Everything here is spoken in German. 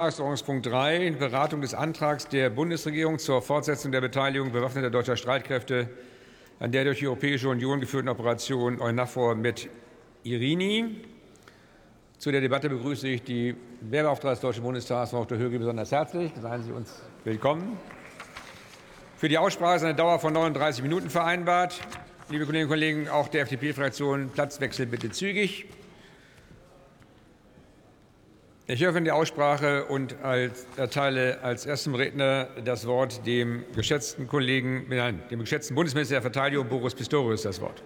Tagesordnungspunkt 3, Beratung des Antrags der Bundesregierung zur Fortsetzung der Beteiligung bewaffneter deutscher Streitkräfte an der durch die Europäische Union geführten Operation EUNAVFOR mit Irini. Zu der Debatte begrüße ich die Wehrbeauftragte des Deutschen Bundestags, Frau Dr. Höge, besonders herzlich. Seien Sie uns willkommen. Für die Aussprache ist eine Dauer von 39 Minuten vereinbart. Liebe Kolleginnen und Kollegen, auch der FDP-Fraktion Platzwechsel bitte zügig. Ich öffne die Aussprache und erteile als ersten Redner das Wort dem geschätzten Kollegen, nein, dem geschätzten Bundesminister der Verteidigung Boris Pistorius das Wort.